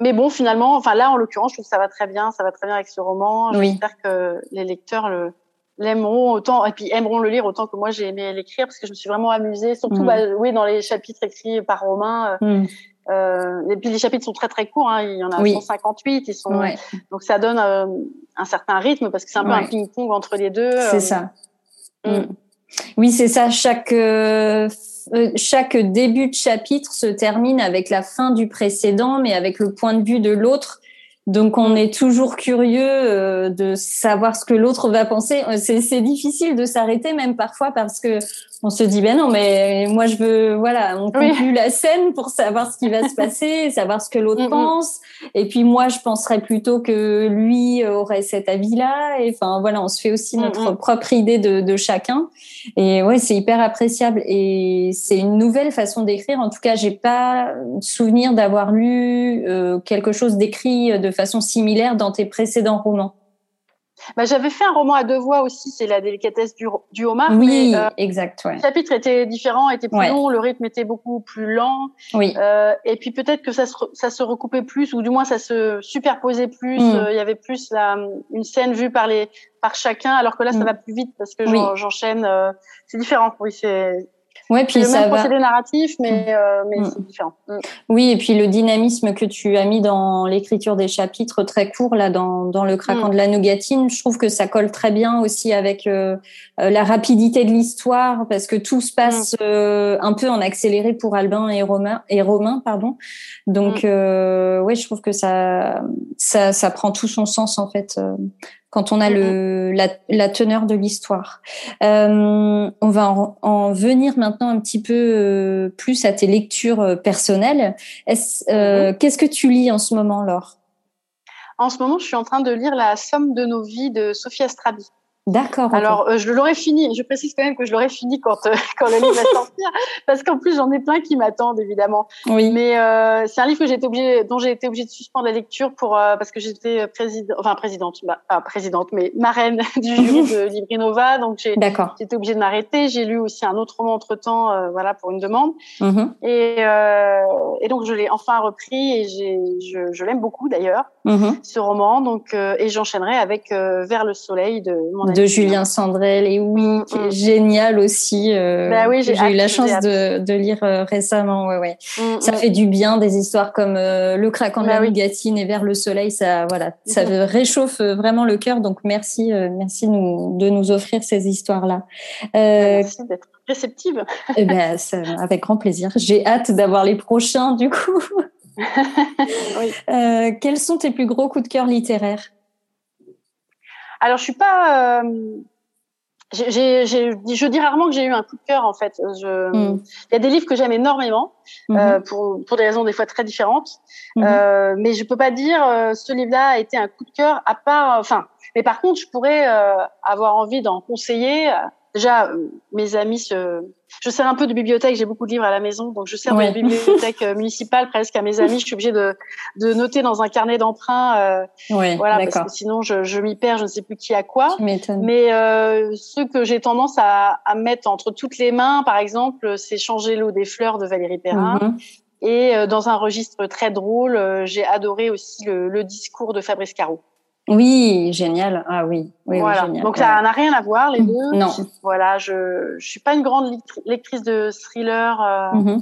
mais bon, finalement, enfin là, en l'occurrence, je trouve que ça va très bien. Ça va très bien avec ce roman. J'espère que les lecteurs le l'aimeront autant et puis aimeront le lire autant que moi j'ai aimé l'écrire parce que je me suis vraiment amusée surtout mm. bah, oui dans les chapitres écrits par Romain mm. Euh, et puis les chapitres sont très très courts, hein. il y en a 158, ils sont donc ça donne euh, un certain rythme parce que c'est un peu un ping-pong entre les deux. C'est euh. ça. Mm. Mm. Oui, c'est ça. Chaque euh, chaque début de chapitre se termine avec la fin du précédent, mais avec le point de vue de l'autre. Donc on est toujours curieux de savoir ce que l'autre va penser. C'est difficile de s'arrêter même parfois parce que on se dit ben non mais moi je veux voilà on conclut la scène pour savoir ce qui va se passer [LAUGHS] savoir ce que l'autre pense. Et puis moi je penserais plutôt que lui aurait cet avis là et enfin voilà on se fait aussi notre propre idée de, de chacun. Et ouais c'est hyper appréciable. Et c'est une nouvelle façon d'écrire. En tout cas j'ai pas souvenir d'avoir lu euh, quelque chose d'écrit de façon similaire dans tes précédents romans bah, j'avais fait un roman à deux voix aussi, c'est la délicatesse du, du homard. Oui, euh, exact. Ouais. Le chapitre était différent, était plus long, le rythme était beaucoup plus lent. Oui. Euh, et puis peut-être que ça se, ça se recoupait plus, ou du moins ça se superposait plus. Mm. Euh, il y avait plus la, une scène vue par les par chacun, alors que là ça mm. va plus vite parce que j'enchaîne. Euh, c'est différent. Oui, c'est Ouais, puis le ça même va... procédé narratif, mais, mm. euh, mais mm. c'est différent. Mm. Oui, et puis le dynamisme que tu as mis dans l'écriture des chapitres très courts, là, dans, dans le craquant de la nougatine, je trouve que ça colle très bien aussi avec euh, euh, la rapidité de l'histoire, parce que tout se passe euh, un peu en accéléré pour Albin et Romain, et Romain pardon. Donc, euh, ouais, je trouve que ça, ça, ça prend tout son sens, en fait quand on a le, la, la teneur de l'histoire. Euh, on va en, en, venir maintenant un petit peu euh, plus à tes lectures euh, personnelles. Euh, Qu'est-ce que tu lis en ce moment, Laure? En ce moment, je suis en train de lire La somme de nos vies de Sophie Astrabi. D'accord. Alors, euh, je l'aurais fini. Je précise quand même que je l'aurais fini quand euh, [LAUGHS] quand le livre va sortir, parce qu'en plus j'en ai plein qui m'attendent évidemment. Oui. Mais euh, c'est un livre que j'ai été obligée, dont j'ai été obligée de suspendre la lecture pour parce que j'étais présidente, enfin présidente, bah, pas présidente, mais marraine [LAUGHS] du jury de Librinova, donc j'ai été obligée de m'arrêter. J'ai lu aussi un autre roman entre temps, voilà, pour une demande. Mm-hmm. Et et donc je l'ai enfin repris et je, je l'aime beaucoup d'ailleurs. Mhm. ce roman. Donc, euh, et j'enchaînerai avec euh, Vers le soleil de mon de Julien Sandrel. Et oui, mm, qui est génial aussi. Bah oui, j'ai eu la chance de, de, lire récemment. Ouais, ouais. Mm, ça fait du bien des histoires comme Le craquant de bah la nougatine et Vers le soleil. Ça, voilà, ça réchauffe vraiment le cœur. Donc merci, merci nous, de nous offrir ces histoires-là. merci d'être réceptive. Eh ben, avec grand plaisir. J'ai hâte d'avoir les prochains du coup. [LAUGHS] Euh, quels sont tes plus gros coups de cœur littéraires? Alors, je suis pas. Euh, je dis rarement que j'ai eu un coup de cœur en fait. Hmm. Il y a des livres que j'aime énormément hmm. euh, pour, pour des raisons des fois très différentes, hmm. mais je peux pas dire ce livre-là a été un coup de cœur à part. Enfin, mais par contre, je pourrais avoir envie d'en conseiller déjà euh, mes amis se je sers un peu de bibliothèque j'ai beaucoup de livres à la maison donc je sers de bibliothèque euh, municipale presque à mes amis. Je suis obligée de de noter dans un carnet d'emprunt euh, voilà parce que sinon je, je m'y perds je ne sais plus qui a quoi. Mais euh, ce que j'ai tendance à, à mettre entre toutes les mains par exemple c'est changer l'eau des fleurs de Valérie Perrin. Mhm. et euh, dans un registre très drôle j'ai adoré aussi le, le discours de Fabrice Caro oui, génial. Ah oui, oui, voilà. génial. Donc ça n'a rien à voir les deux. Non. Voilà, je je suis pas une grande lectrice de thriller, euh, mhm.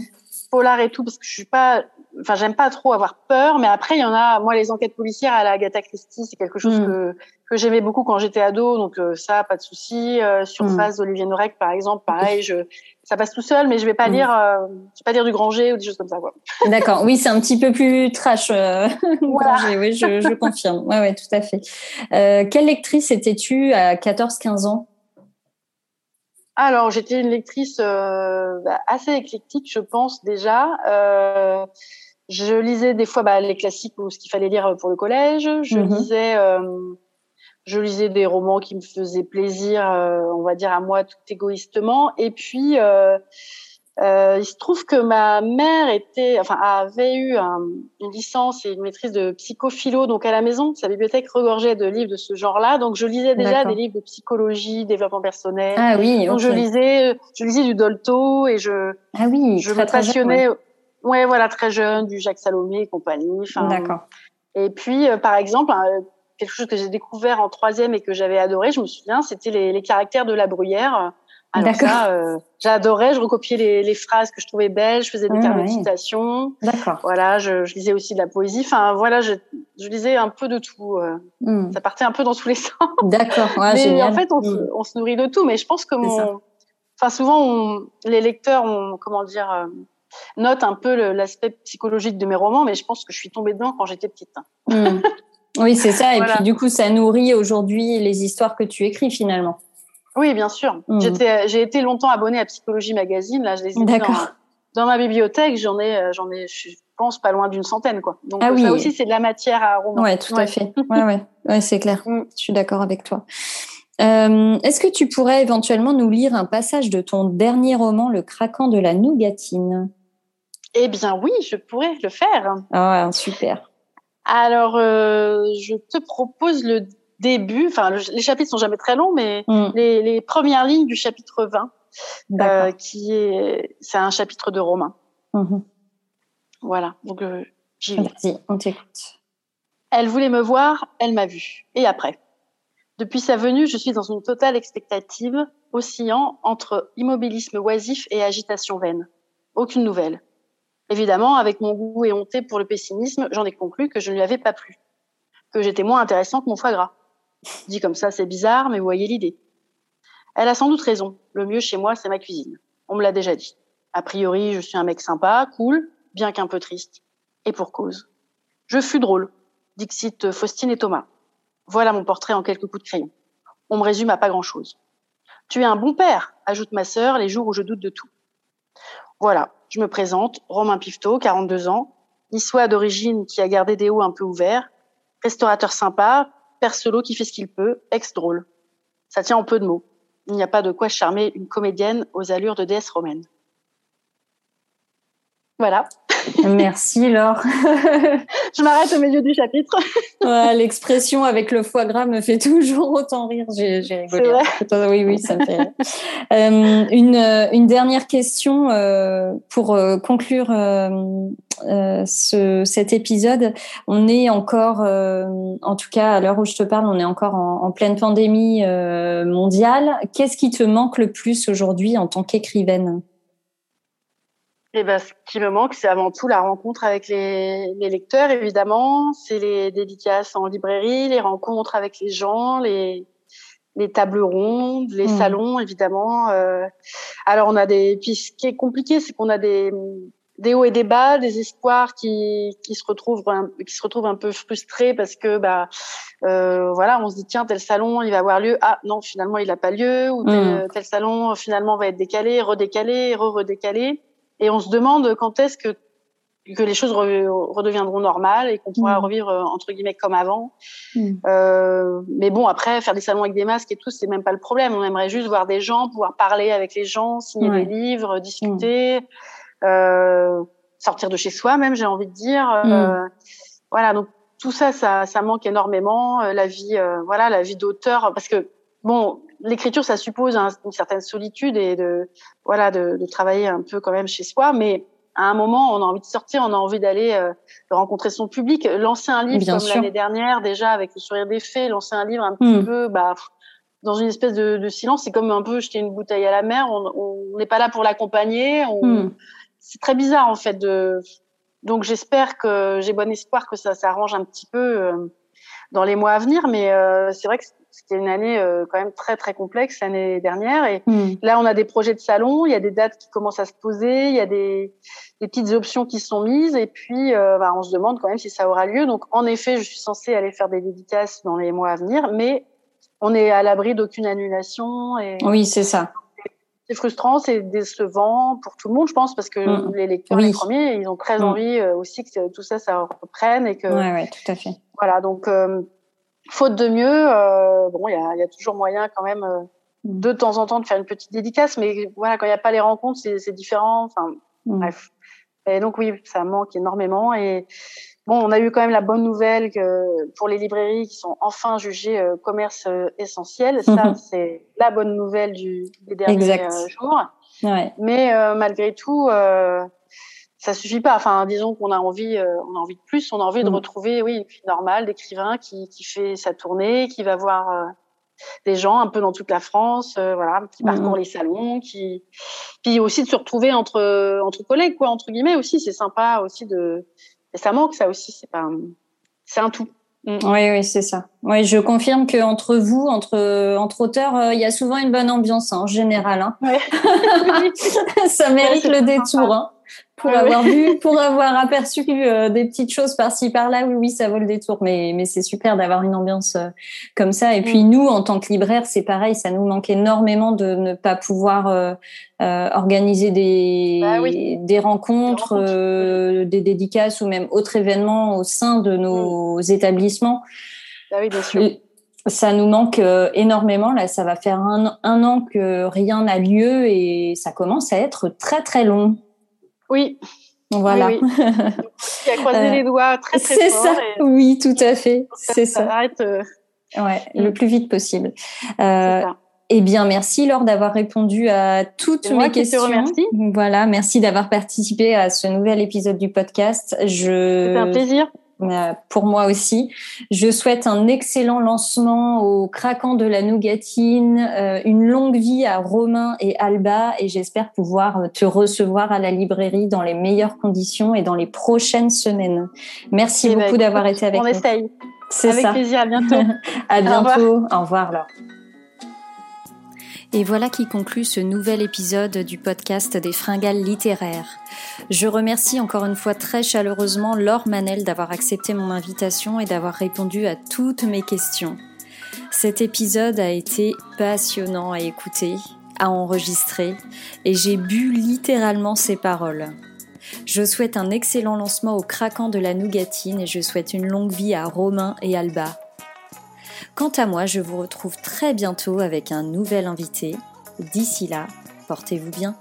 Polar et tout parce que je suis pas, enfin j'aime pas trop avoir peur. Mais après il y en a, moi les enquêtes policières à la Agatha Christie c'est quelque chose mhm. que que j'aimais beaucoup quand j'étais ado. Donc euh, ça pas de souci. Euh, Surface mhm. d'Olivier Norek par exemple, pareil, je ça passe tout seul, mais je vais pas lire, euh, je vais pas lire du Granger ou des choses comme ça. D'accord. Oui, c'est un petit peu plus trash. Euh, [LAUGHS] Granger, oui, je, je confirme. Ouais, ouais, tout à fait. Euh, quelle lectrice étais-tu à 14-15 ans? Alors, j'étais une lectrice euh, bah, assez éclectique, je pense déjà. Euh, je lisais des fois bah, les classiques ou ce qu'il fallait lire pour le collège. Je mhm. lisais je lisais des romans qui me faisaient plaisir, euh, on va dire à moi tout égoïstement. Et puis, euh, euh, il se trouve que ma mère était, enfin, avait eu une licence et une maîtrise de psychophilo, donc à la maison, sa bibliothèque regorgeait de livres de ce genre-là. Donc, je lisais déjà des livres de psychologie, développement personnel. Ah oui. Donc, je lisais, je lisais du Dolto et je, ah oui, je me passionnais. ouais. voilà, très jeune, du Jacques Salomé et compagnie. D'accord. Et puis, par exemple, quelque chose que j'ai découvert en troisième et que j'avais adoré, je me souviens, c'était les, les, caractères de la bruyère. Alors ça, euh, j'adorais, je recopiais les, les, phrases que je trouvais belles, je faisais des cartes de citations. D'accord. Voilà, je, je, lisais aussi de la poésie. Enfin, voilà, je, je lisais un peu de tout. Euh. Hmm. Ça partait un peu dans tous les [LAUGHS] sens. D'accord. Ouais, mais en fait, on, se, hmm. on, se, nourrit de tout. Mais je pense que mon, enfin, souvent, on, les lecteurs, ont, comment dire, euh, notent un peu l'aspect psychologique de mes romans, mais je pense que je suis tombée dedans quand j'étais petite. Hmm. Oui, c'est ça. Et [LAUGHS] puis du coup, ça nourrit aujourd'hui les histoires que tu écris finalement. Oui, bien sûr. Mmh. J'étais, j'ai été longtemps abonnée à Psychologie Magazine. Là, je les ai dans, dans, ma bibliothèque. J'en ai, euh, j'en ai, je pense pas loin d'une centaine, quoi. Donc ah oui. ça aussi, c'est de la matière à roman. Ouais, tout à fait. [LAUGHS] Ouais, ouais, ouais c'est clair. Mmh. Je suis d'accord avec toi. Euh, est-ce que tu pourrais éventuellement nous lire un passage de ton dernier roman, Le craquant de la nougatine? Eh bien, oui, je pourrais le faire. Ah, super. Alors, euh, je te propose le début. Enfin, les chapitres sont jamais très longs, mais mm. les, les, premières lignes du chapitre 20, euh, qui est, c'est un chapitre de Romain. Mm-hmm. Voilà. Donc, euh, j'y vais. on t'écoute. Elle voulait me voir, elle m'a vu. Et après? Depuis sa venue, je suis dans une totale expectative, oscillant entre immobilisme oisif et agitation vaine. Aucune nouvelle. Évidemment, avec mon goût éhonté pour le pessimisme, j'en ai conclu que je ne lui avais pas plu, que j'étais moins intéressant que mon foie gras. Dit comme ça, c'est bizarre, mais vous voyez l'idée. Elle a sans doute raison. Le mieux chez moi, c'est ma cuisine. On me l'a déjà dit. A priori, je suis un mec sympa, cool, bien qu'un peu triste. Et pour cause. Je fus drôle. Dixit Faustine et Thomas. Voilà mon portrait en quelques coups de crayon. On me résume à pas grand chose. Tu es un bon père, ajoute ma sœur les jours où je doute de tout. Voilà, je me présente, Romain Pifto, 42 ans, niçois d'origine qui a gardé des hauts un peu ouverts, restaurateur sympa, père qui fait ce qu'il peut, ex-drôle. Ça tient en peu de mots. Il n'y a pas de quoi charmer une comédienne aux allures de déesse romaine. Voilà. Merci Laure. [LAUGHS] je m'arrête au milieu du chapitre. [LAUGHS] L'expression avec le foie gras me fait toujours autant rire. J'ai rigolé. Oui, oui, ça me fait rire. Euh, une, une, dernière question euh, pour euh, conclure ce, cet épisode. On est encore, en tout cas à l'heure où je te parle, on est encore en, en pleine pandémie mondiale. Qu'est-ce qui te manque le plus aujourd'hui en tant qu'écrivaine? Eh ben, ce qui me manque, c'est avant tout la rencontre avec les, les lecteurs, évidemment. C'est les dédicaces en librairie, les rencontres avec les gens, les, les tables rondes, les mmh. salons, évidemment. Euh, alors, on a des. Puis, ce qui est compliqué, c'est qu'on a des, des hauts et des bas, des espoirs qui, qui se retrouvent un, qui se retrouvent un peu frustrés parce que bah euh, voilà, on se dit tiens tel salon il va avoir lieu, ah non finalement il n'a pas lieu ou tel, mmh. tel, salon finalement va être décalé, redécalé, re-redécalé. Et on se demande quand est-ce que que les choses redeviendront normales et qu'on pourra mm. revivre euh, entre guillemets comme avant. Mm. Euh, mais bon, après, faire des salons avec des masques et tout, c'est même pas le problème. On aimerait juste voir des gens, pouvoir parler avec les gens, signer des livres, discuter, mm. euh, sortir de chez soi même, j'ai envie de dire. Euh, voilà, donc tout ça, ça, ça manque énormément. Euh, la vie, euh, voilà, la vie d'auteur, parce que bon, l'écriture, ça suppose une certaine solitude et de voilà de, de, travailler un peu quand même chez soi, mais à un moment, on a envie de sortir, on a envie d'aller euh, rencontrer son public, lancer un livre comme l'année dernière déjà avec le sourire des fées, lancer un livre un petit hmm. peu bah dans une espèce de, de silence, c'est comme un peu jeter une bouteille à la mer, on n'est pas là pour l'accompagner, hmm. c'est très bizarre en fait de donc j'espère que j'ai bon espoir que ça s'arrange un petit peu euh, dans les mois à venir, mais euh, c'est vrai que c'était une année euh, quand même très très complexe l'année dernière. Et hmm. là, on a des projets de salon, il y a des dates qui commencent à se poser, il y a des, des petites options qui sont mises, et puis euh, bah, on se demande quand même si ça aura lieu. Donc, en effet, je suis censée aller faire des dédicaces dans les mois à venir, mais on est à l'abri d'aucune annulation. Et... Oui, c'est ça. C'est frustrant, c'est décevant pour tout le monde, je pense, parce que hmm. les lecteurs, les premiers, ils ont très hmm. envie euh, aussi que tout ça, ça reprenne et que. Ouais, ouais, tout à fait. Voilà, donc faute de mieux, euh, bon, il y a, y a, toujours moyen quand même euh, de temps en temps de faire une petite dédicace, mais voilà, quand il n'y a pas les rencontres, c'est différent. Enfin, mm. bref. Et donc oui, ça manque énormément. Et bon, on a eu quand même la bonne nouvelle que pour les librairies qui sont enfin jugées euh, commerce euh, essentiel, [LAUGHS] ça c'est la bonne nouvelle du, des derniers jours. Ouais. Mais malgré tout ça suffit pas. Enfin, disons qu'on a envie, euh, on a envie de plus. On a envie de mm. retrouver, oui, une vie normale d'écrivain qui, qui fait sa tournée, qui va voir euh, des gens un peu dans toute la France, euh, voilà, qui parcourt mm. les salons, qui, puis aussi de se retrouver entre entre collègues, quoi, entre guillemets aussi. C'est sympa aussi de, et ça manque ça aussi. C'est pas, c'est un tout. Mm. Oui, oui, c'est ça. Oui, je confirme que entre vous, entre entre auteurs, il y a souvent une bonne ambiance hein, en général. Hein. Ouais. [LAUGHS] ça mérite le détour. Hein pour avoir vu, [LAUGHS] pour avoir aperçu euh, des petites choses par-ci par-là, oui, oui, ça vaut le détour. Mais, mais c'est super d'avoir une ambiance euh, comme ça. Et puis mm. nous, en tant que libraire, c'est pareil, ça nous manque énormément de ne pas pouvoir euh, organiser des, bah des rencontres, des dédicaces ou même autres événements au sein de nos mm. établissements. Bah oui, bien sûr. Ça nous manque énormément. Là, ça va faire un, un an que rien n'a lieu et ça commence à être très très long. Oui. Voilà. Oui, a [LAUGHS] croisé euh, les doigts très très fort. C'est ça. Oui, tout à fait. C'est ça. Arrête. Euh, ouais, le plus vite possible. Euh, eh bien, merci Laure d'avoir répondu à toutes mes questions. Te remercie. Voilà, merci d'avoir participé à ce nouvel épisode du podcast. Je... C'était un plaisir. Euh, pour moi aussi. Je souhaite un excellent lancement au craquant de la nougatine, euh, une longue vie à Romain et Alba et j'espère pouvoir te recevoir à la librairie dans les meilleures conditions et dans les prochaines semaines. Merci eh ben, beaucoup d'avoir été avec nous. On essaye. C'est ça. Avec plaisir. À bientôt. [LAUGHS] à bientôt. Au revoir, Laure. Et voilà qui conclut ce nouvel épisode du podcast des fringales littéraires. Je remercie encore une fois très chaleureusement Laure Manel d'avoir accepté mon invitation et d'avoir répondu à toutes mes questions. Cet épisode a été passionnant à écouter, à enregistrer, et j'ai bu littéralement ses paroles. Je souhaite un excellent lancement au craquant de la nougatine et je souhaite une longue vie à Romain et Alba. Quant à moi, je vous retrouve très bientôt avec un nouvel invité. D'ici là, portez-vous bien.